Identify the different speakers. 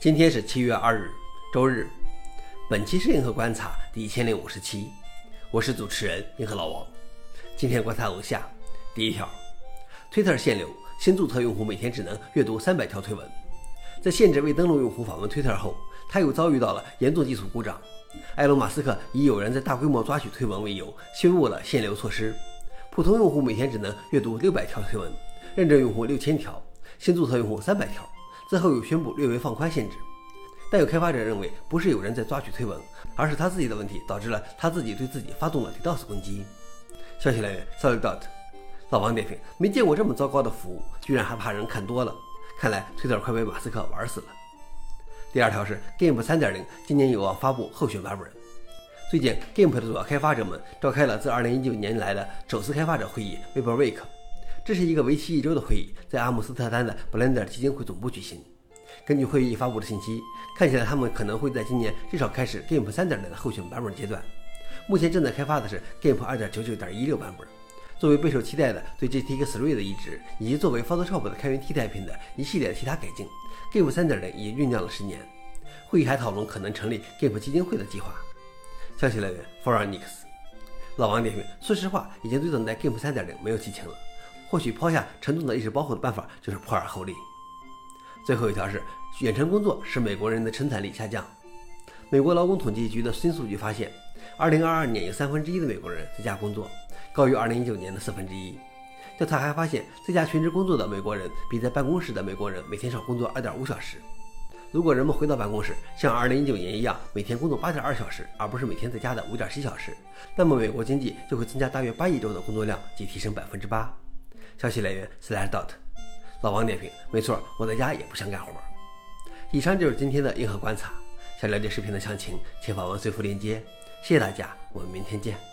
Speaker 1: 今天是七月二日，周日。本期是银河观察第一千零五十期，我是主持人银河老王。今天观察如下：第一条，Twitter 限流，新注册用户每天只能阅读三百条推文。在限制未登录用户访问 Twitter 后，他又遭遇到了严重技术故障。埃隆·马斯克以有人在大规模抓取推文为由，宣布了限流措施。普通用户每天只能阅读六百条推文，认证用户六千条，新注册用户三百条。最后又宣布略微放宽限制，但有开发者认为不是有人在抓取推文，而是他自己的问题导致了他自己对自己发动了 DDoS 攻击。消息来源：Solidot。老王点评：没见过这么糟糕的服务，居然还怕人看多了。看来推特快被马斯克玩死了。第二条是 GIMP 3.0今年有望发布候选版本。最近，GIMP 的主要开发者们召开了自2019年来的首次开发者会议 Weber Week。这是一个为期一周的会议，在阿姆斯特丹的 Blender 基金会总部举行。根据会议发布的信息，看起来他们可能会在今年至少开始 GIMP 3.0的候选版本阶段。目前正在开发的是 GIMP 2.99.16版本。作为备受期待的对 GTX 3的移植，以及作为 Photoshop 的开源替代品的一系列其他改进，GIMP 3.0已酝酿了十年。会议还讨论可能成立 GIMP 基金会的计划。消息来源 f o r e i g n i x 老王点评：说实话，已经对等待 GIMP 3.0没有激情了。或许抛下沉重的历史包袱的办法就是破而后立。最后一条是，远程工作使美国人的生产力下降。美国劳工统计局的新数据发现，2022年有三分之一的美国人在家工作，高于2019年的四分之一。调查还发现，在家全职工作的美国人比在办公室的美国人每天少工作2.5小时。如果人们回到办公室，像2019年一样每天工作8.2小时，而不是每天在家的5.7小时，那么美国经济就会增加大约8亿周的工作量，即提升8%。消息来源：Slashdot。老王点评：没错，我在家也不想干活。以上就是今天的硬核观察。想了解视频的详情，请访问最附链接。谢谢大家，我们明天见。